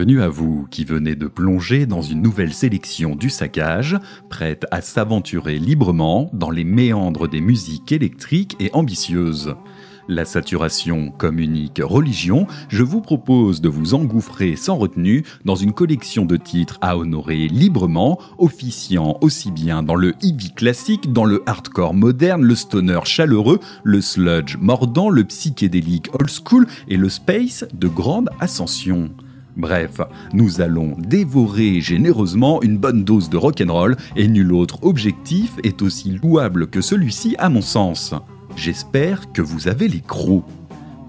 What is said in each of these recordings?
Bienvenue à vous qui venez de plonger dans une nouvelle sélection du saccage, prête à s'aventurer librement dans les méandres des musiques électriques et ambitieuses. La saturation comme unique religion, je vous propose de vous engouffrer sans retenue dans une collection de titres à honorer librement, officiant aussi bien dans le heavy classique, dans le hardcore moderne, le stoner chaleureux, le sludge mordant, le psychédélique old school et le space de grande ascension. Bref, nous allons dévorer généreusement une bonne dose de rock'n'roll et nul autre objectif est aussi louable que celui-ci à mon sens. J'espère que vous avez les crocs.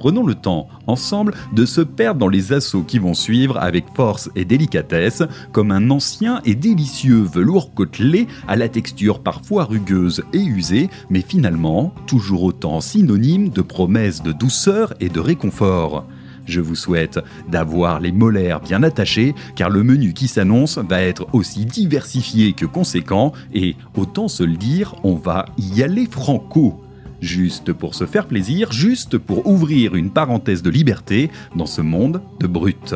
Prenons le temps, ensemble, de se perdre dans les assauts qui vont suivre avec force et délicatesse, comme un ancien et délicieux velours côtelé à la texture parfois rugueuse et usée, mais finalement toujours autant synonyme de promesses de douceur et de réconfort. Je vous souhaite d'avoir les molaires bien attachés, car le menu qui s'annonce va être aussi diversifié que conséquent, et autant se le dire, on va y aller franco. Juste pour se faire plaisir, juste pour ouvrir une parenthèse de liberté dans ce monde de brutes.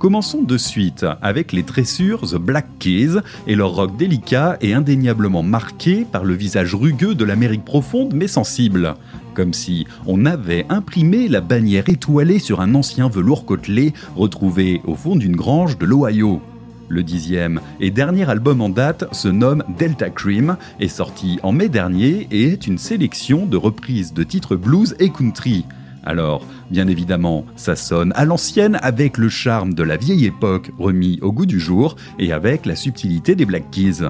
Commençons de suite avec les tressures The Black Keys et leur rock délicat et indéniablement marqué par le visage rugueux de l'Amérique profonde mais sensible. Comme si on avait imprimé la bannière étoilée sur un ancien velours côtelé retrouvé au fond d'une grange de l'Ohio. Le dixième et dernier album en date se nomme Delta Cream, est sorti en mai dernier et est une sélection de reprises de titres blues et country. Alors, bien évidemment, ça sonne à l'ancienne avec le charme de la vieille époque remis au goût du jour et avec la subtilité des Black Keys.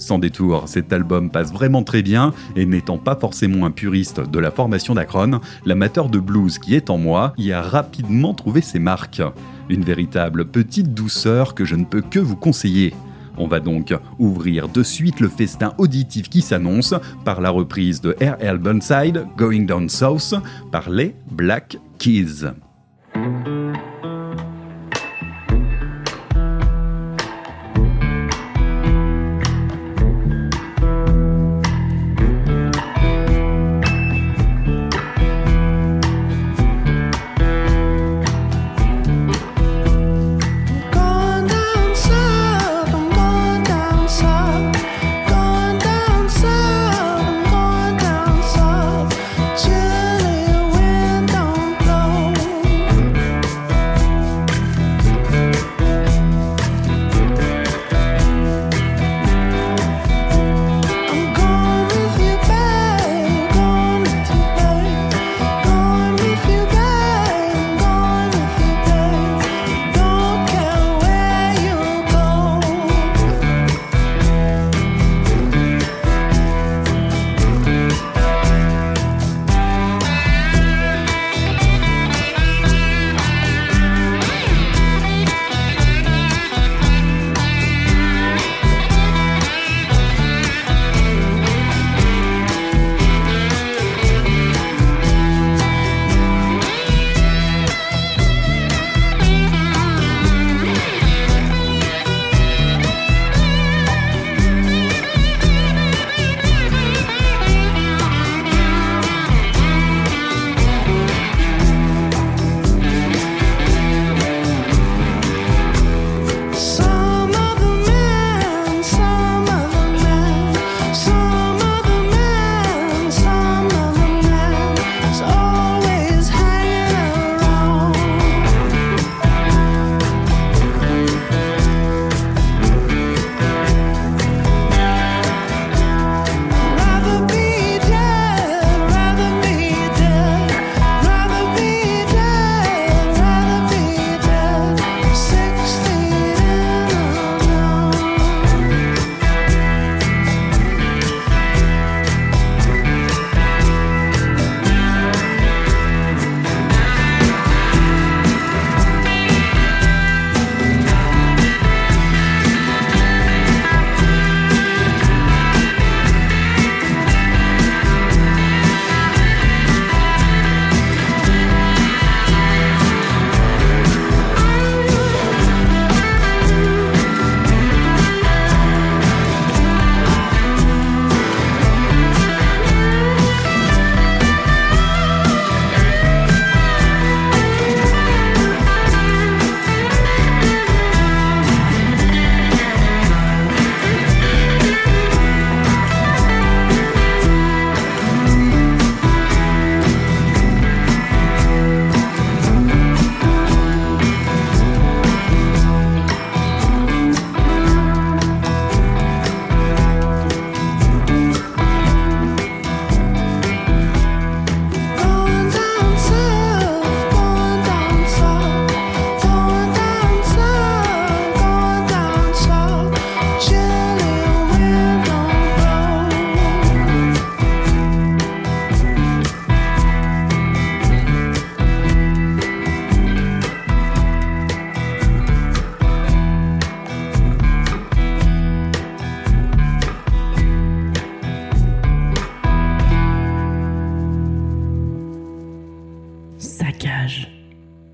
Sans détour, cet album passe vraiment très bien et n'étant pas forcément un puriste de la formation d'Akron, l'amateur de blues qui est en moi y a rapidement trouvé ses marques. Une véritable petite douceur que je ne peux que vous conseiller. On va donc ouvrir de suite le festin auditif qui s'annonce par la reprise de R.L. Burnside, Going Down South, par les Black Keys.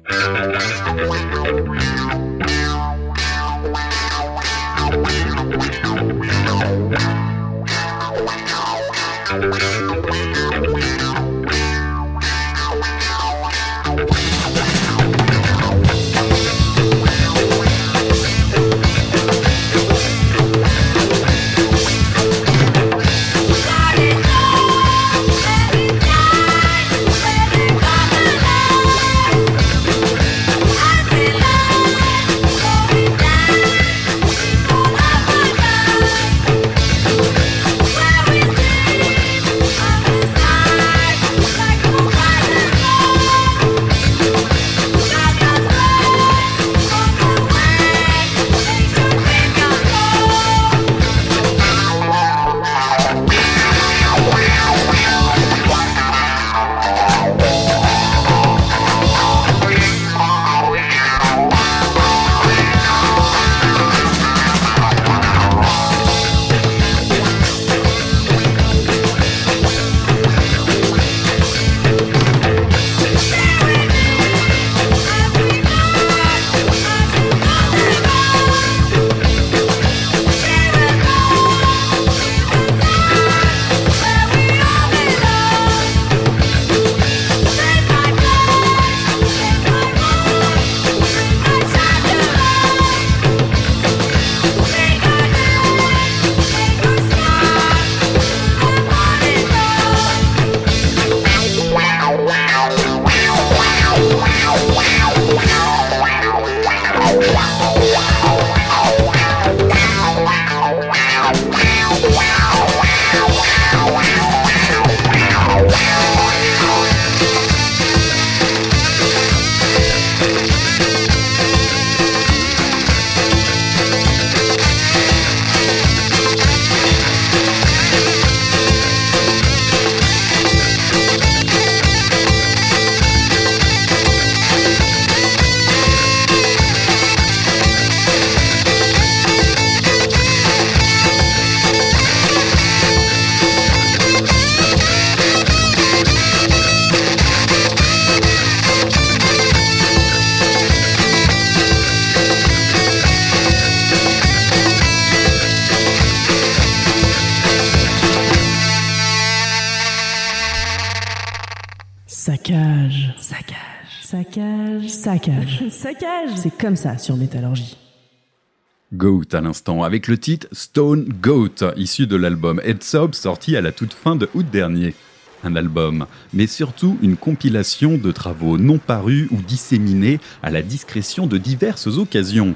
Musik Saccage. Saccage. C'est comme ça sur Métallurgie. Goat à l'instant, avec le titre Stone Goat, issu de l'album Heads Up, sorti à la toute fin de août dernier. Un album, mais surtout une compilation de travaux non parus ou disséminés à la discrétion de diverses occasions.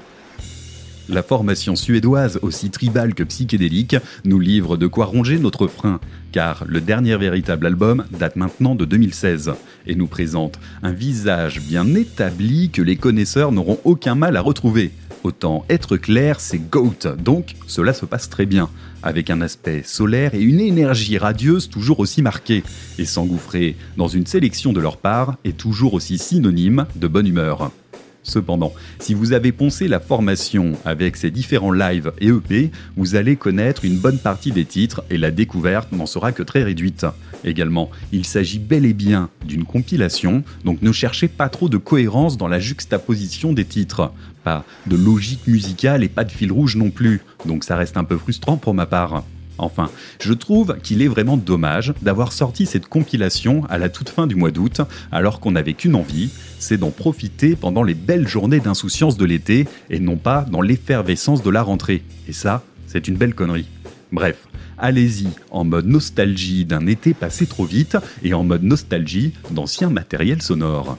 La formation suédoise, aussi tribale que psychédélique, nous livre de quoi ronger notre frein, car le dernier véritable album date maintenant de 2016 et nous présente un visage bien établi que les connaisseurs n'auront aucun mal à retrouver. Autant être clair, c'est GOAT, donc cela se passe très bien, avec un aspect solaire et une énergie radieuse toujours aussi marquée, et s'engouffrer dans une sélection de leur part est toujours aussi synonyme de bonne humeur. Cependant, si vous avez poncé la formation avec ses différents lives et EP, vous allez connaître une bonne partie des titres et la découverte n'en sera que très réduite. Également, il s'agit bel et bien d'une compilation, donc ne cherchez pas trop de cohérence dans la juxtaposition des titres. Pas de logique musicale et pas de fil rouge non plus, donc ça reste un peu frustrant pour ma part. Enfin, je trouve qu'il est vraiment dommage d'avoir sorti cette compilation à la toute fin du mois d'août, alors qu'on n'avait qu'une envie, c'est d'en profiter pendant les belles journées d'insouciance de l'été, et non pas dans l'effervescence de la rentrée. Et ça, c'est une belle connerie. Bref, allez-y en mode nostalgie d'un été passé trop vite, et en mode nostalgie d'anciens matériels sonores.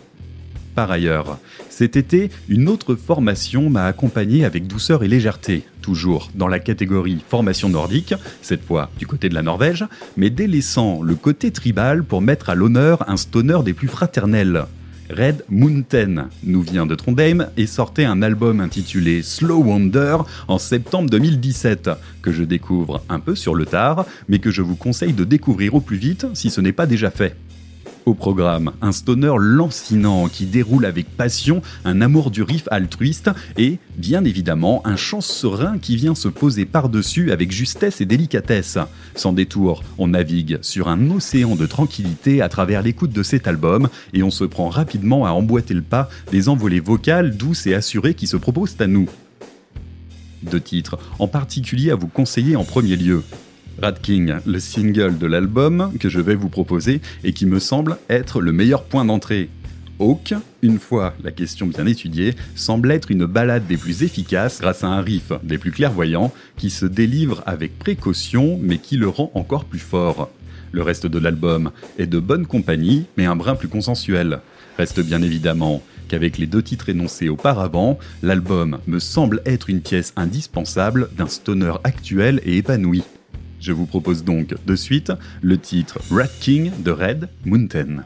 Par ailleurs, cet été, une autre formation m'a accompagné avec douceur et légèreté, toujours dans la catégorie formation nordique, cette fois du côté de la Norvège, mais délaissant le côté tribal pour mettre à l'honneur un stoner des plus fraternels. Red Mountain nous vient de Trondheim et sortait un album intitulé Slow Wonder en septembre 2017, que je découvre un peu sur le tard, mais que je vous conseille de découvrir au plus vite si ce n'est pas déjà fait. Au programme, un stoner lancinant qui déroule avec passion un amour du riff altruiste et, bien évidemment, un chant serein qui vient se poser par-dessus avec justesse et délicatesse. Sans détour, on navigue sur un océan de tranquillité à travers l'écoute de cet album et on se prend rapidement à emboîter le pas des envolées vocales douces et assurées qui se proposent à nous. Deux titres, en particulier à vous conseiller en premier lieu. Rat King, le single de l'album que je vais vous proposer et qui me semble être le meilleur point d'entrée. Hawk, une fois la question bien étudiée, semble être une balade des plus efficaces grâce à un riff des plus clairvoyants qui se délivre avec précaution mais qui le rend encore plus fort. Le reste de l'album est de bonne compagnie mais un brin plus consensuel. Reste bien évidemment qu'avec les deux titres énoncés auparavant, l'album me semble être une pièce indispensable d'un stoner actuel et épanoui. Je vous propose donc de suite le titre Rat King de Red Mountain.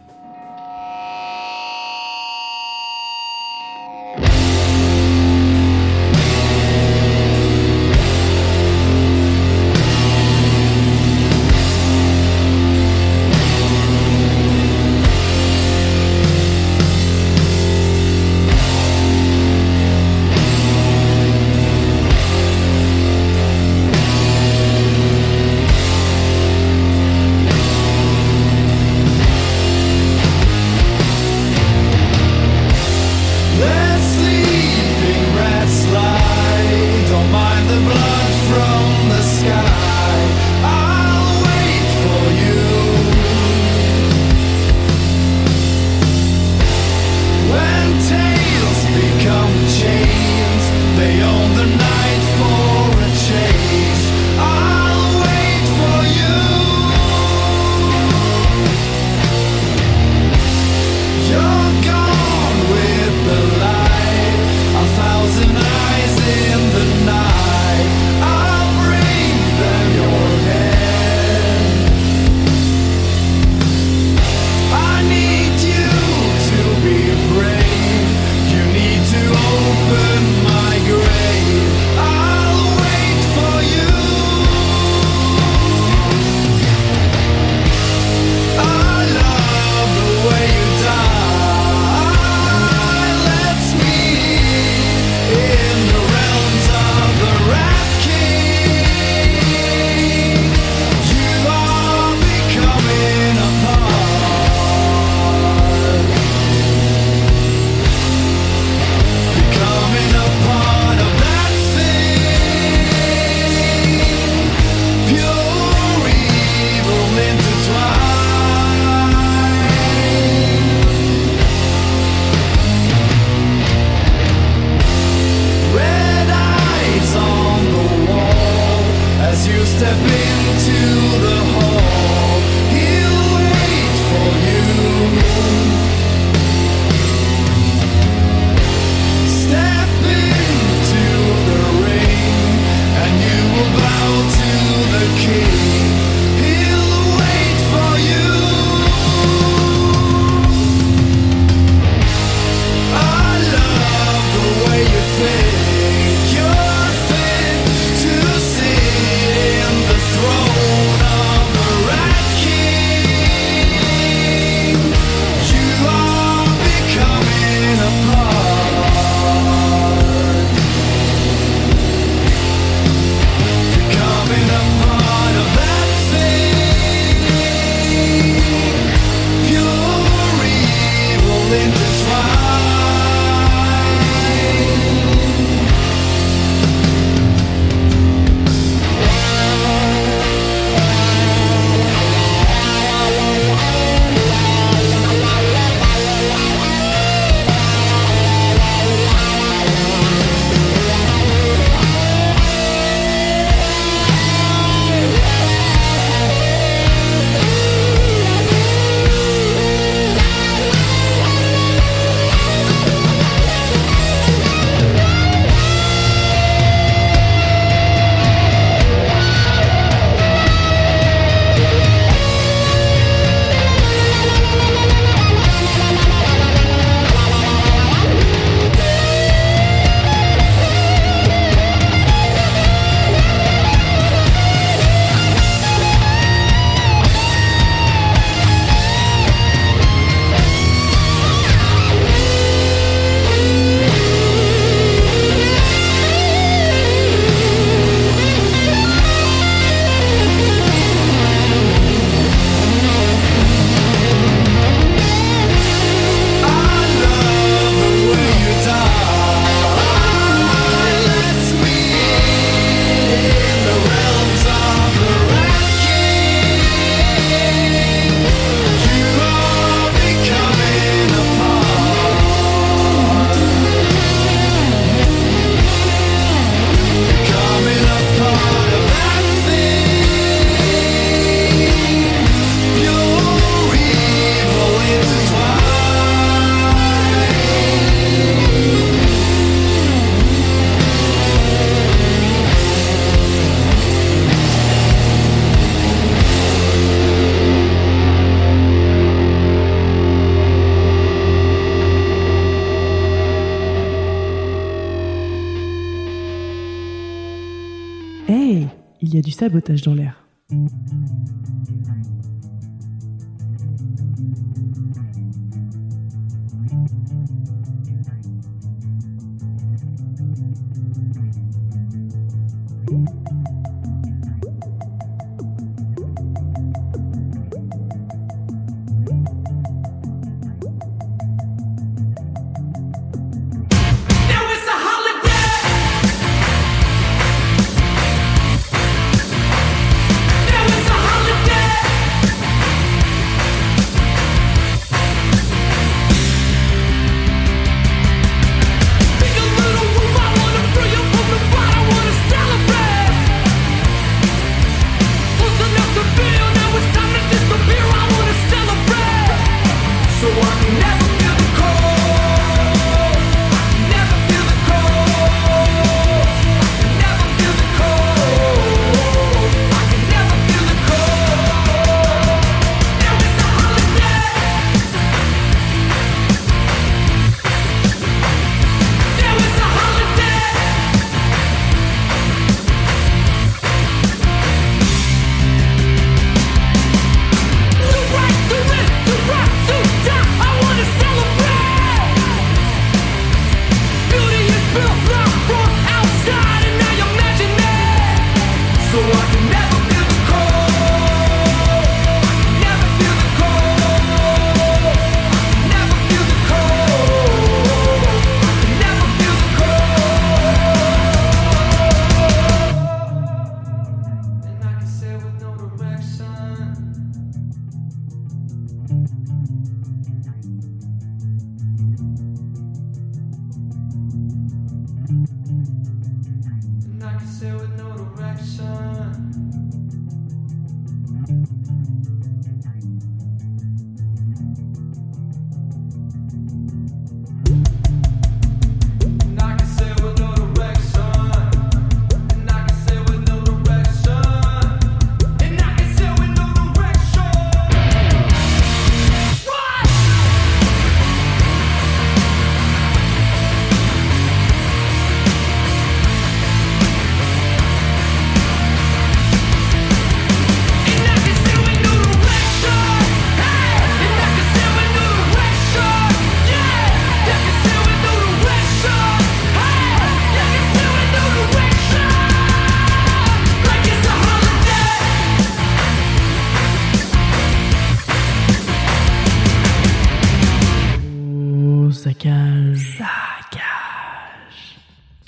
Sabotage dans l'air.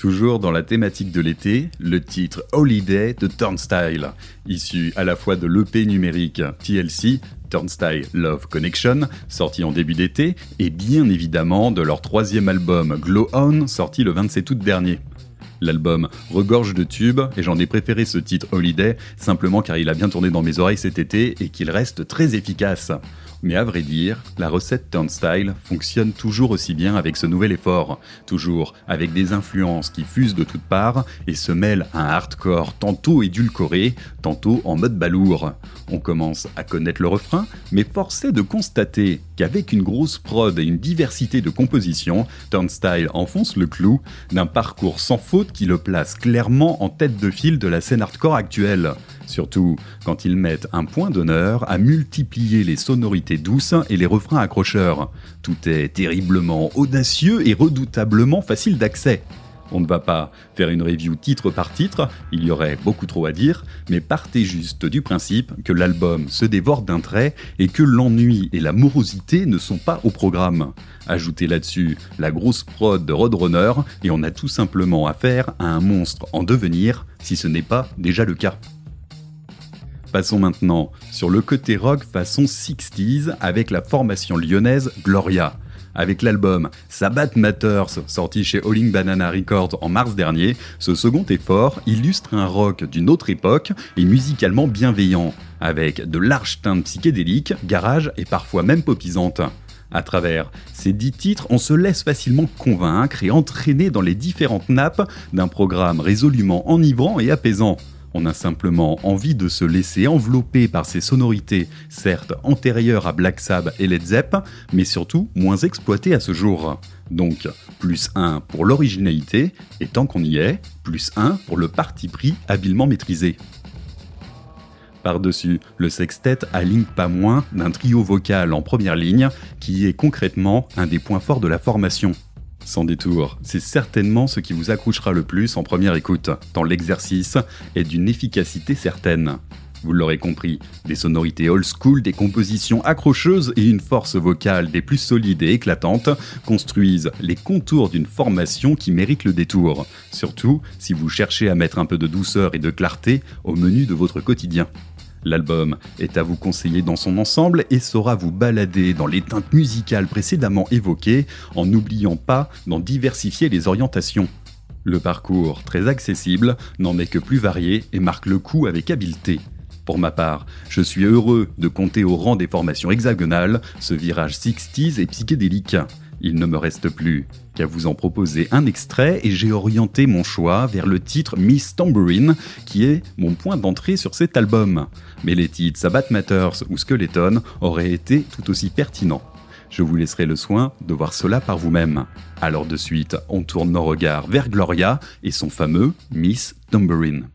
Toujours dans la thématique de l'été, le titre Holiday de Turnstile, issu à la fois de l'EP numérique TLC, Turnstile Love Connection, sorti en début d'été, et bien évidemment de leur troisième album Glow On, sorti le 27 août dernier. L'album regorge de tubes et j'en ai préféré ce titre Holiday simplement car il a bien tourné dans mes oreilles cet été et qu'il reste très efficace. Mais à vrai dire, la recette Turnstile fonctionne toujours aussi bien avec ce nouvel effort, toujours avec des influences qui fusent de toutes parts et se mêlent à un hardcore tantôt édulcoré, tantôt en mode balourd. On commence à connaître le refrain, mais force est de constater qu'avec une grosse prod et une diversité de compositions, Turnstile enfonce le clou d'un parcours sans faute qui le place clairement en tête de file de la scène hardcore actuelle. Surtout quand ils mettent un point d'honneur à multiplier les sonorités douces et les refrains accrocheurs. Tout est terriblement audacieux et redoutablement facile d'accès. On ne va pas faire une review titre par titre, il y aurait beaucoup trop à dire, mais partez juste du principe que l'album se dévore d'un trait et que l'ennui et la morosité ne sont pas au programme. Ajoutez là-dessus la grosse prod de Roadrunner et on a tout simplement affaire à un monstre en devenir, si ce n'est pas déjà le cas. Passons maintenant sur le côté rock façon 60s avec la formation lyonnaise Gloria. Avec l'album Sabbath Matters, sorti chez Howling Banana Records en mars dernier, ce second effort illustre un rock d'une autre époque et musicalement bienveillant, avec de larges teintes psychédéliques, garage et parfois même popisantes. À travers ces dix titres, on se laisse facilement convaincre et entraîner dans les différentes nappes d'un programme résolument enivrant et apaisant. On a simplement envie de se laisser envelopper par ces sonorités, certes antérieures à Black Sabbath et Led Zepp, mais surtout moins exploitées à ce jour. Donc, plus 1 pour l'originalité, et tant qu'on y est, plus 1 pour le parti pris habilement maîtrisé. Par-dessus, le sextet aligne pas moins d'un trio vocal en première ligne qui est concrètement un des points forts de la formation. Sans détour, c'est certainement ce qui vous accrochera le plus en première écoute, tant l'exercice est d'une efficacité certaine. Vous l'aurez compris, des sonorités old school, des compositions accrocheuses et une force vocale des plus solides et éclatantes construisent les contours d'une formation qui mérite le détour, surtout si vous cherchez à mettre un peu de douceur et de clarté au menu de votre quotidien. L'album est à vous conseiller dans son ensemble et saura vous balader dans les teintes musicales précédemment évoquées en n'oubliant pas d'en diversifier les orientations. Le parcours, très accessible, n'en est que plus varié et marque le coup avec habileté. Pour ma part, je suis heureux de compter au rang des formations hexagonales ce virage 60s et psychédélique. Il ne me reste plus qu'à vous en proposer un extrait et j'ai orienté mon choix vers le titre Miss Tambourine qui est mon point d'entrée sur cet album. Mais les titres Sabbath Matters ou Skeleton auraient été tout aussi pertinents. Je vous laisserai le soin de voir cela par vous-même. Alors de suite, on tourne nos regards vers Gloria et son fameux Miss Tambourine.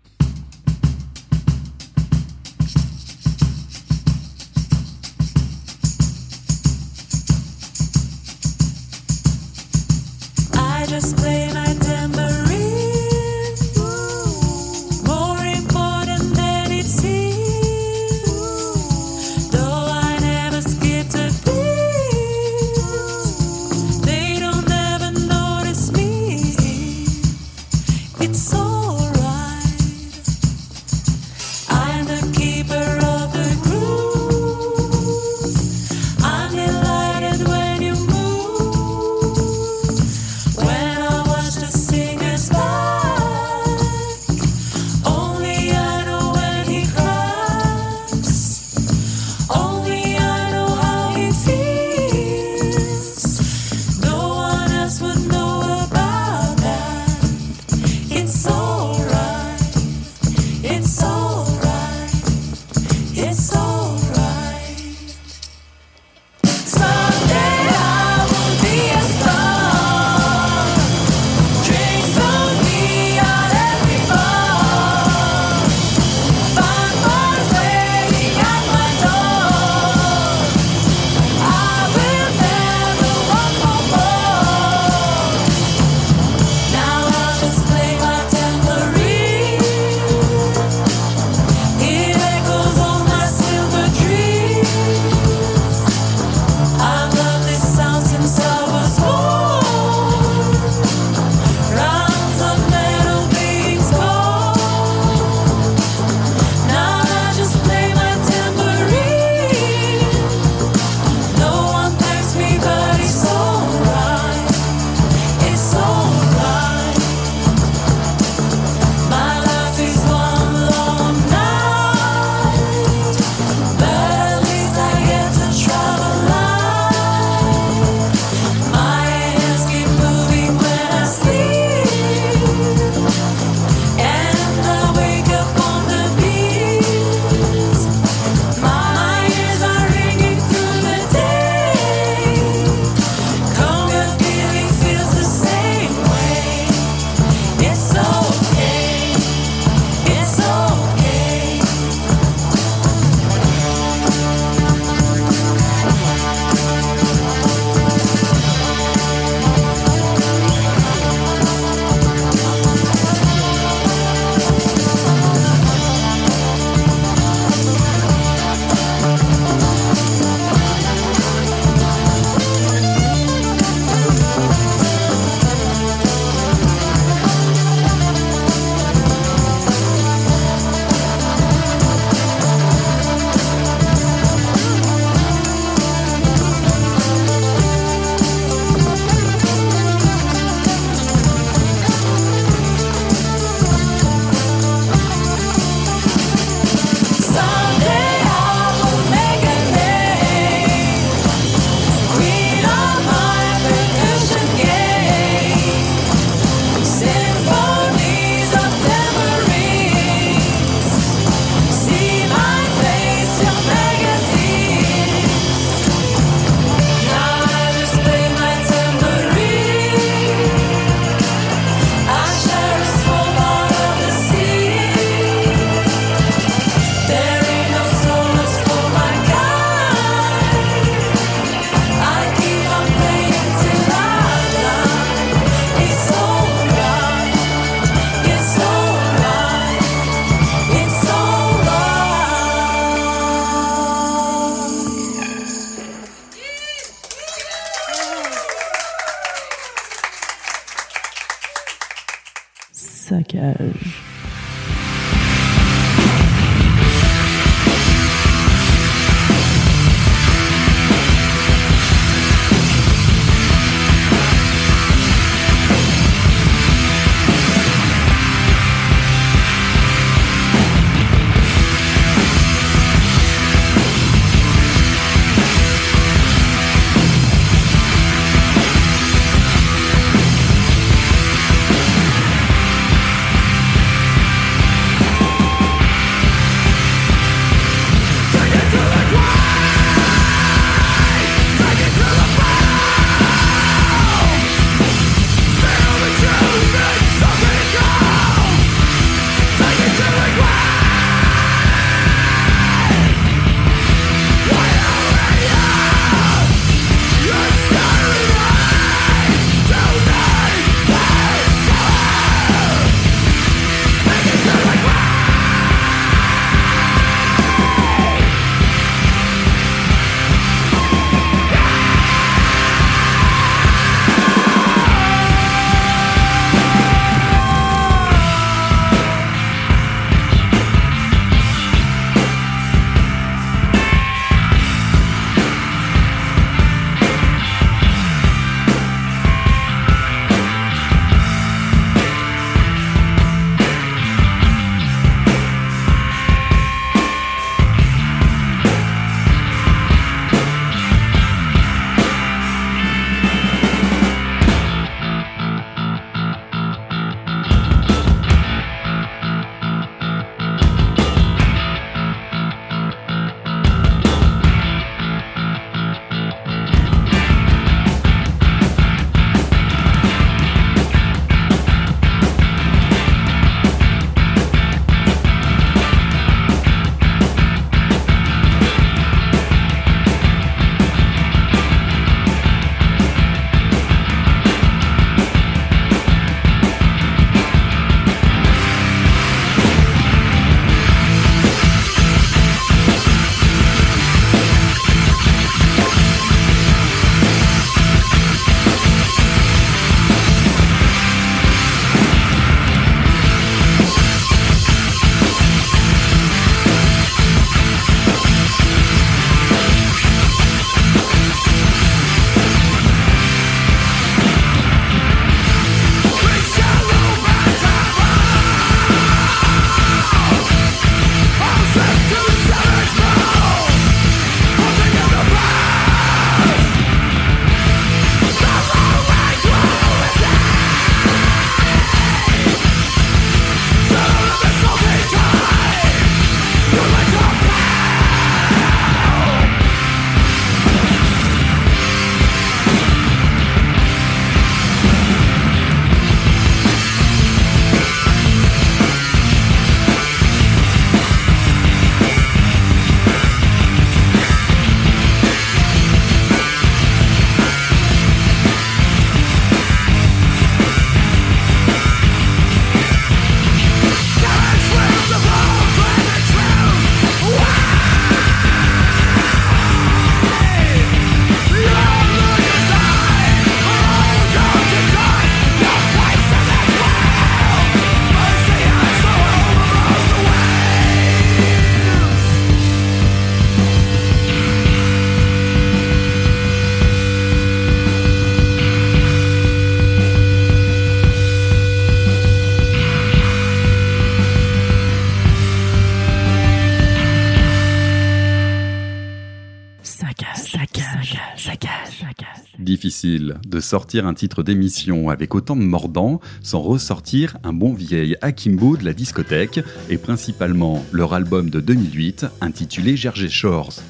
De sortir un titre d'émission avec autant de mordants sans ressortir un bon vieil Akimbo de la discothèque et principalement leur album de 2008 intitulé Gerger Shores.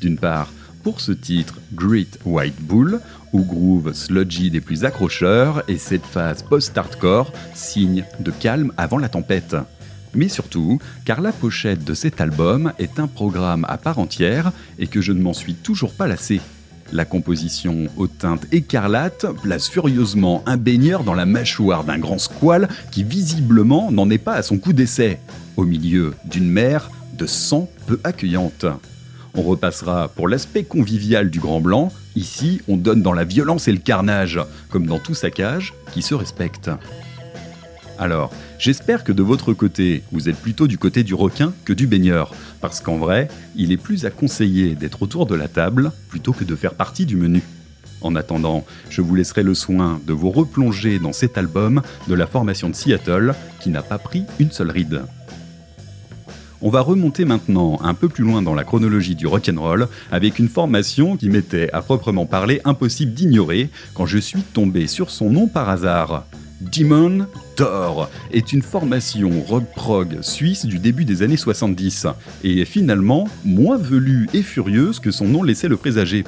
D'une part, pour ce titre Great White Bull, où groove sludgy des plus accrocheurs et cette phase post-hardcore, signe de calme avant la tempête. Mais surtout, car la pochette de cet album est un programme à part entière et que je ne m'en suis toujours pas lassé. La composition aux teintes écarlates place furieusement un baigneur dans la mâchoire d'un grand squale qui visiblement n'en est pas à son coup d'essai, au milieu d'une mer de sang peu accueillante. On repassera pour l'aspect convivial du Grand Blanc. Ici, on donne dans la violence et le carnage, comme dans tout saccage qui se respecte. Alors, j'espère que de votre côté, vous êtes plutôt du côté du requin que du baigneur, parce qu'en vrai, il est plus à conseiller d'être autour de la table plutôt que de faire partie du menu. En attendant, je vous laisserai le soin de vous replonger dans cet album de la formation de Seattle qui n'a pas pris une seule ride. On va remonter maintenant un peu plus loin dans la chronologie du rock'n'roll avec une formation qui m'était à proprement parler impossible d'ignorer quand je suis tombé sur son nom par hasard. Demon Thor est une formation rock-prog suisse du début des années 70 et est finalement moins velue et furieuse que son nom laissait le présager.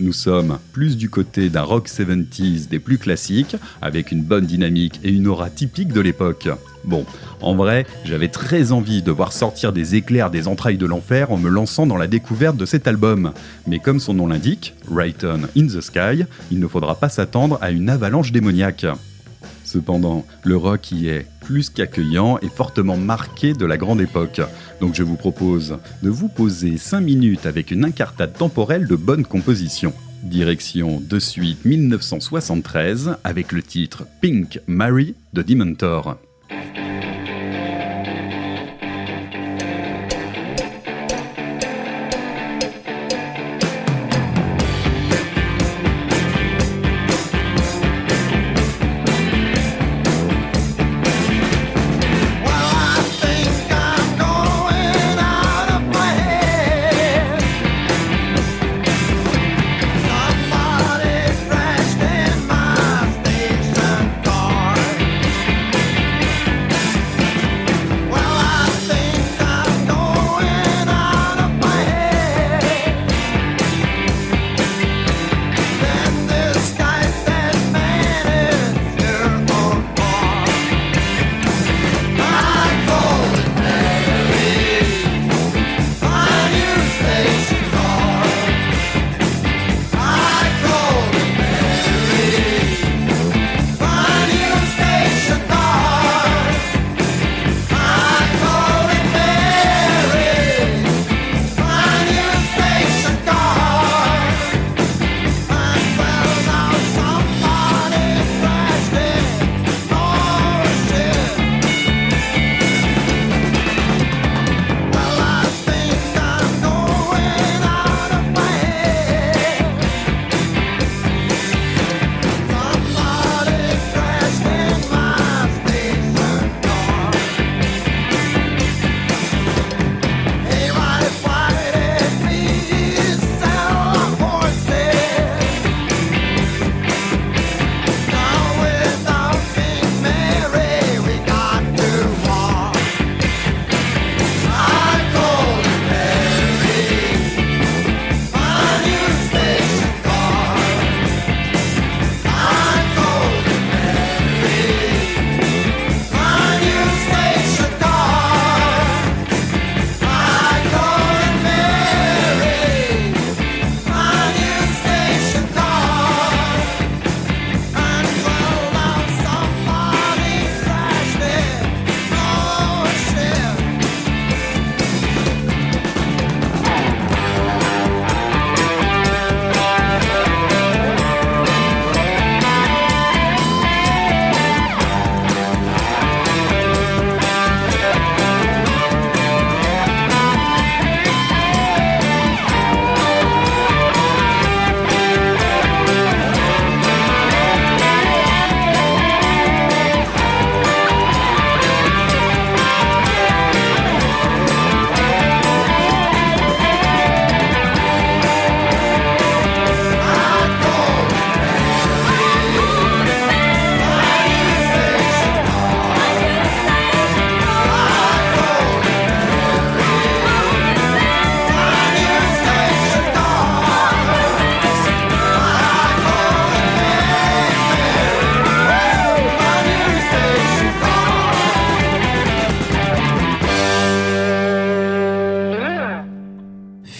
Nous sommes plus du côté d'un rock 70s des plus classiques, avec une bonne dynamique et une aura typique de l'époque. Bon, en vrai, j'avais très envie de voir sortir des éclairs des entrailles de l'enfer en me lançant dans la découverte de cet album. Mais comme son nom l'indique, Right On in the Sky, il ne faudra pas s'attendre à une avalanche démoniaque. Cependant, le rock y est plus qu'accueillant et fortement marqué de la grande époque. Donc je vous propose de vous poser 5 minutes avec une incartade temporelle de bonne composition. Direction de suite 1973 avec le titre Pink Mary de Dementor.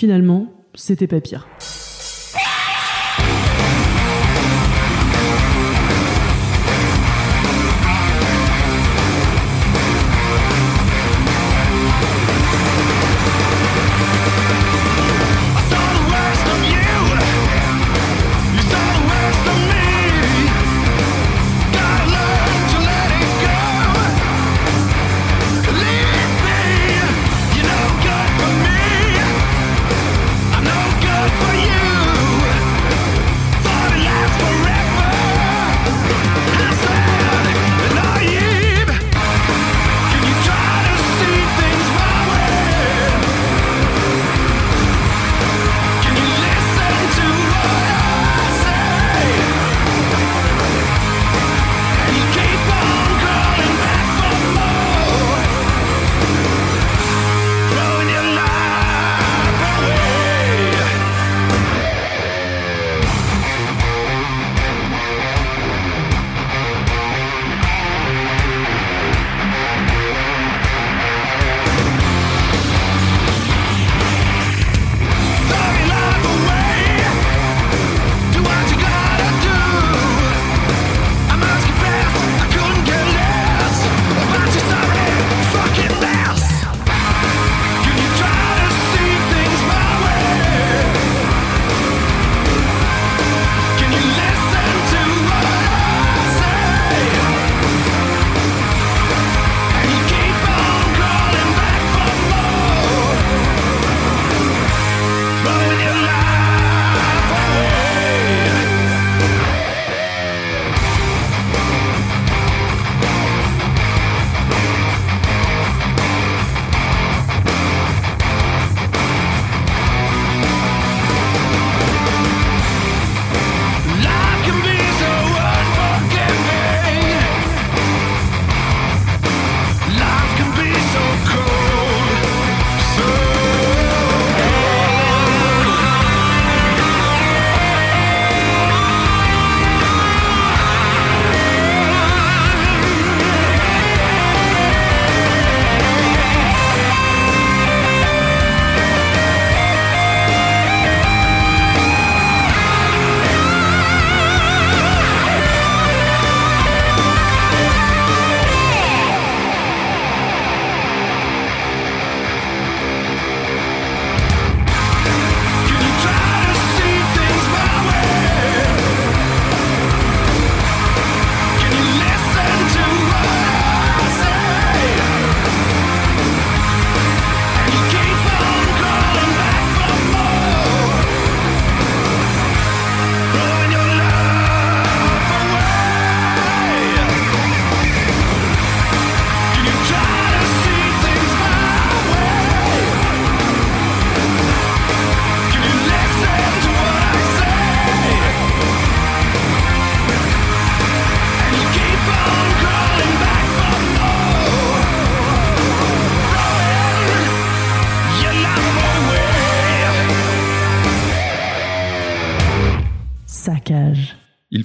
Finalement, c'était pas pire.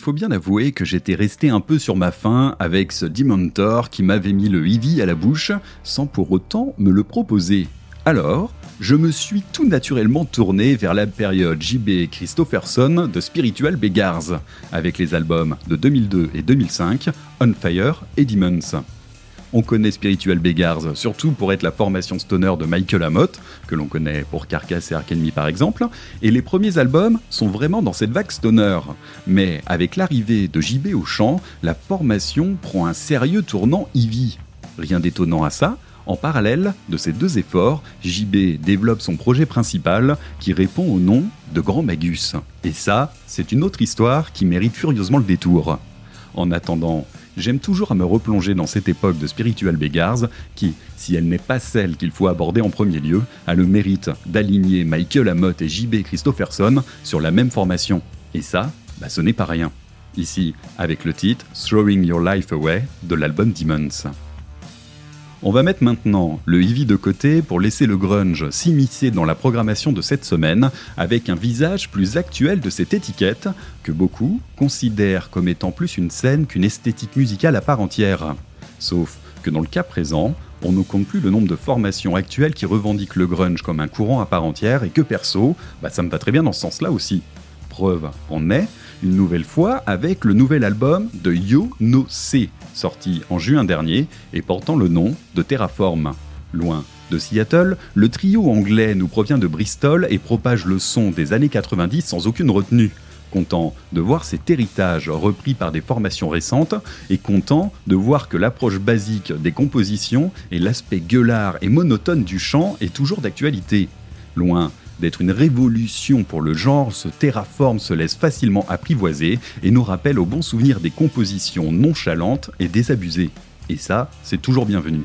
Faut bien avouer que j'étais resté un peu sur ma faim avec ce Dementor qui m'avait mis le Eevee à la bouche sans pour autant me le proposer. Alors, je me suis tout naturellement tourné vers la période JB Christopherson de Spiritual Beggars, avec les albums de 2002 et 2005, On Fire et Demons. On connaît Spiritual Beggars surtout pour être la formation stoner de Michael Amott, que l'on connaît pour Carcass et Ark Enemy par exemple, et les premiers albums sont vraiment dans cette vague stoner. Mais avec l'arrivée de JB au chant, la formation prend un sérieux tournant Eevee. Rien d'étonnant à ça, en parallèle de ces deux efforts, JB développe son projet principal qui répond au nom de Grand Magus. Et ça, c'est une autre histoire qui mérite furieusement le détour. En attendant, j'aime toujours à me replonger dans cette époque de Spiritual Beggars qui, si elle n'est pas celle qu'il faut aborder en premier lieu, a le mérite d'aligner Michael Amott et JB Christopherson sur la même formation. Et ça, bah, ce n'est pas rien. Ici, avec le titre Throwing Your Life Away de l'album Demons. On va mettre maintenant le Eevee de côté pour laisser le grunge s'immiscer dans la programmation de cette semaine avec un visage plus actuel de cette étiquette que beaucoup considèrent comme étant plus une scène qu'une esthétique musicale à part entière. Sauf que dans le cas présent, on ne compte plus le nombre de formations actuelles qui revendiquent le grunge comme un courant à part entière et que perso, bah ça me va très bien dans ce sens-là aussi. Preuve en est, une nouvelle fois avec le nouvel album de Yo No C, sorti en juin dernier et portant le nom de Terraform. Loin de Seattle, le trio anglais nous provient de Bristol et propage le son des années 90 sans aucune retenue. Content de voir cet héritage repris par des formations récentes et content de voir que l'approche basique des compositions et l'aspect gueulard et monotone du chant est toujours d'actualité. Loin d'être une révolution pour le genre, ce terraform se laisse facilement apprivoiser et nous rappelle au bon souvenir des compositions nonchalantes et désabusées. Et ça, c'est toujours bienvenu.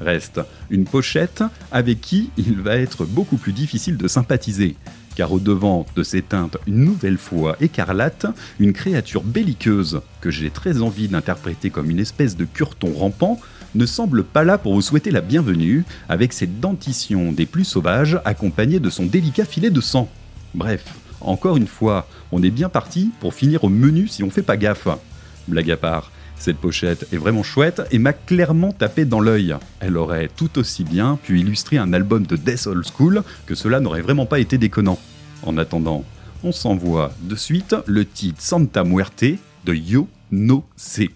Reste une pochette avec qui il va être beaucoup plus difficile de sympathiser, car au-devant de ces teintes une nouvelle fois écarlate, une créature belliqueuse que j'ai très envie d'interpréter comme une espèce de curton rampant ne semble pas là pour vous souhaiter la bienvenue, avec cette dentition des plus sauvages accompagnée de son délicat filet de sang. Bref, encore une fois, on est bien parti pour finir au menu si on fait pas gaffe. Blague à part, cette pochette est vraiment chouette et m'a clairement tapé dans l'œil. Elle aurait tout aussi bien pu illustrer un album de Death Old School que cela n'aurait vraiment pas été déconnant. En attendant, on s'envoie de suite le titre Santa Muerte de Yo No C.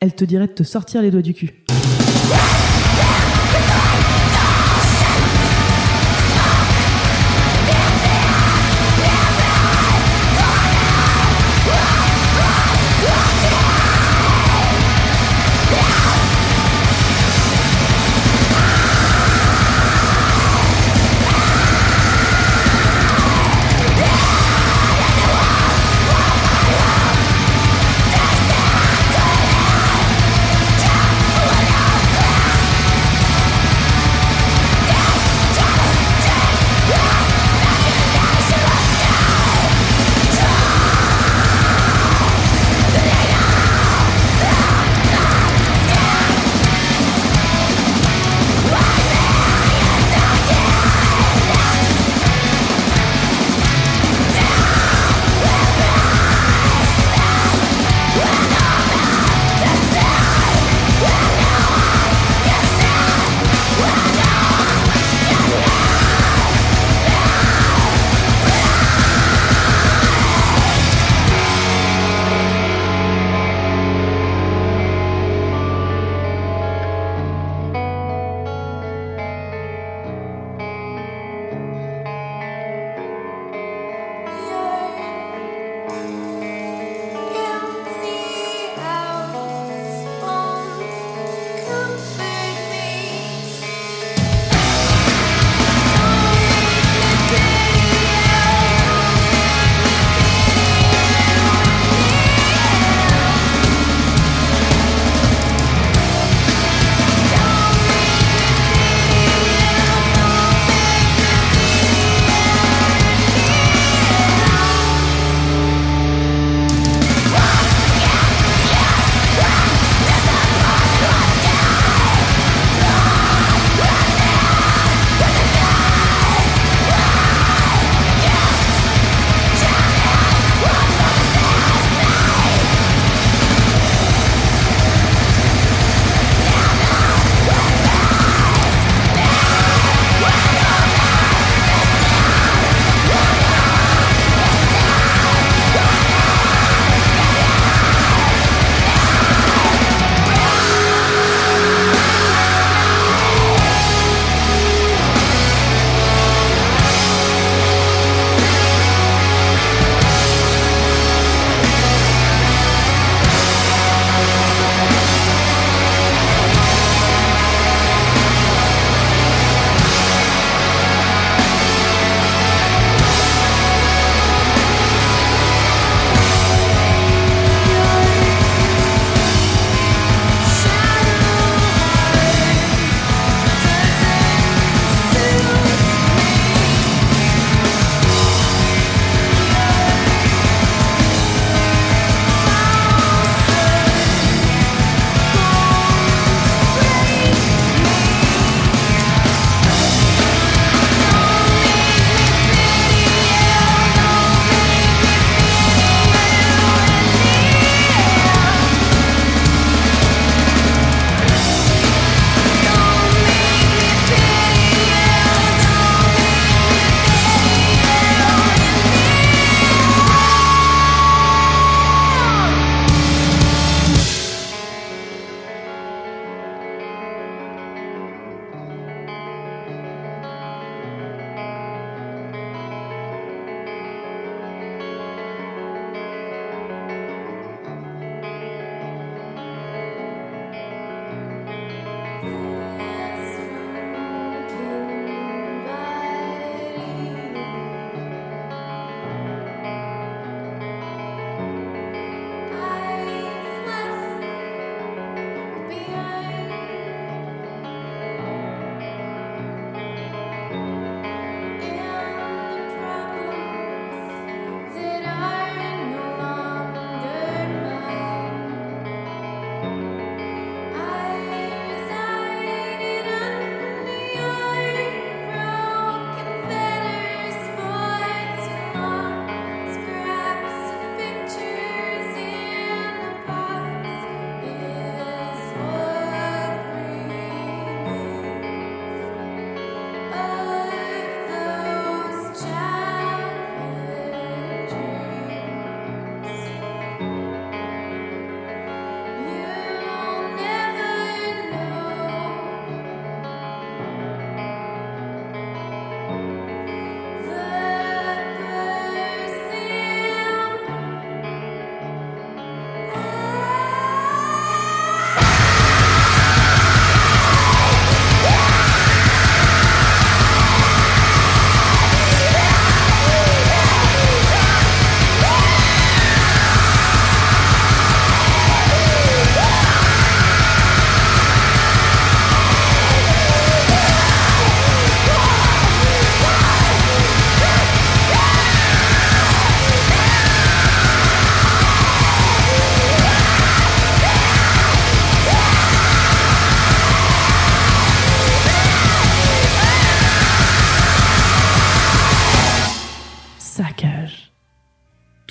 elle te dirait de te sortir les doigts du cul.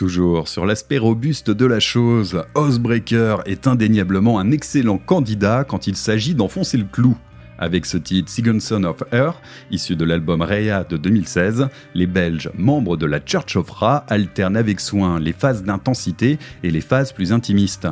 Toujours sur l'aspect robuste de la chose, Housebreaker est indéniablement un excellent candidat quand il s'agit d'enfoncer le clou. Avec ce titre Son of Earth, issu de l'album Rhea de 2016, les Belges, membres de la Church of Ra, alternent avec soin les phases d'intensité et les phases plus intimistes.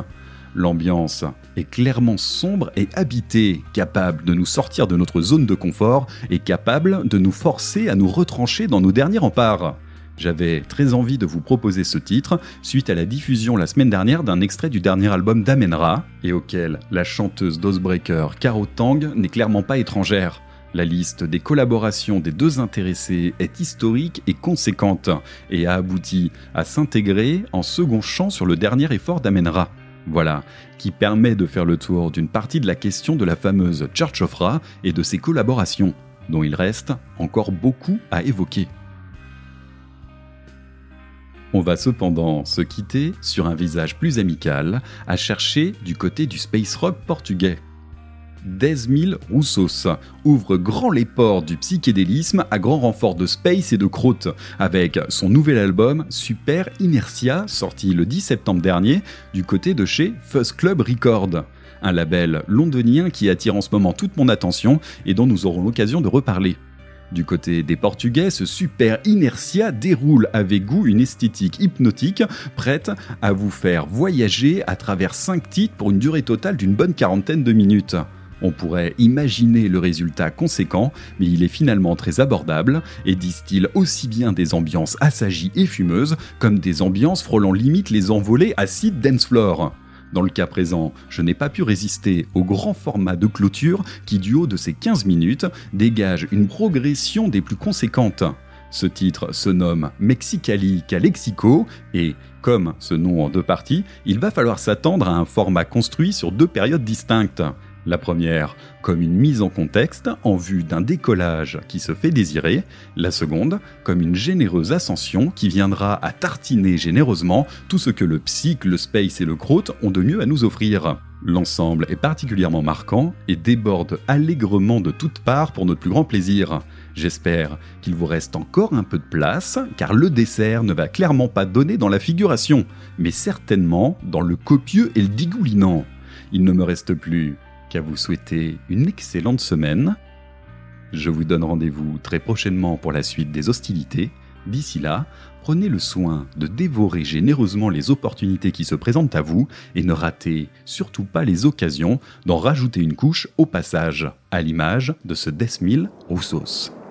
L'ambiance est clairement sombre et habitée, capable de nous sortir de notre zone de confort et capable de nous forcer à nous retrancher dans nos derniers remparts. J'avais très envie de vous proposer ce titre suite à la diffusion la semaine dernière d'un extrait du dernier album d'Amenra et auquel la chanteuse d'Osebreaker Caro Tang n'est clairement pas étrangère. La liste des collaborations des deux intéressés est historique et conséquente et a abouti à s'intégrer en second chant sur le dernier effort d'Amenra. Voilà, qui permet de faire le tour d'une partie de la question de la fameuse Church of Ra et de ses collaborations, dont il reste encore beaucoup à évoquer. On va cependant se quitter sur un visage plus amical, à chercher du côté du space rock portugais. Desmil Roussos ouvre grand les portes du psychédélisme à grand renfort de space et de croûte, avec son nouvel album Super Inertia, sorti le 10 septembre dernier, du côté de chez Fuzz Club Record. Un label londonien qui attire en ce moment toute mon attention et dont nous aurons l'occasion de reparler. Du côté des Portugais, ce super Inertia déroule avec goût une esthétique hypnotique prête à vous faire voyager à travers 5 titres pour une durée totale d'une bonne quarantaine de minutes. On pourrait imaginer le résultat conséquent, mais il est finalement très abordable et distille aussi bien des ambiances assagies et fumeuses comme des ambiances frôlant limite les envolées acides dance floor. Dans le cas présent, je n'ai pas pu résister au grand format de clôture qui, du haut de ces 15 minutes, dégage une progression des plus conséquentes. Ce titre se nomme Mexicali Calexico et, comme ce nom en deux parties, il va falloir s'attendre à un format construit sur deux périodes distinctes. La première comme une mise en contexte en vue d'un décollage qui se fait désirer, la seconde comme une généreuse ascension qui viendra à tartiner généreusement tout ce que le psych, le space et le croûte ont de mieux à nous offrir. L'ensemble est particulièrement marquant et déborde allègrement de toutes parts pour notre plus grand plaisir. J'espère qu'il vous reste encore un peu de place, car le dessert ne va clairement pas donner dans la figuration, mais certainement dans le copieux et le digoulinant. Il ne me reste plus qu'à vous souhaiter une excellente semaine. Je vous donne rendez-vous très prochainement pour la suite des hostilités. D'ici là, prenez le soin de dévorer généreusement les opportunités qui se présentent à vous et ne ratez surtout pas les occasions d'en rajouter une couche au passage, à l'image de ce Desmil Roussos.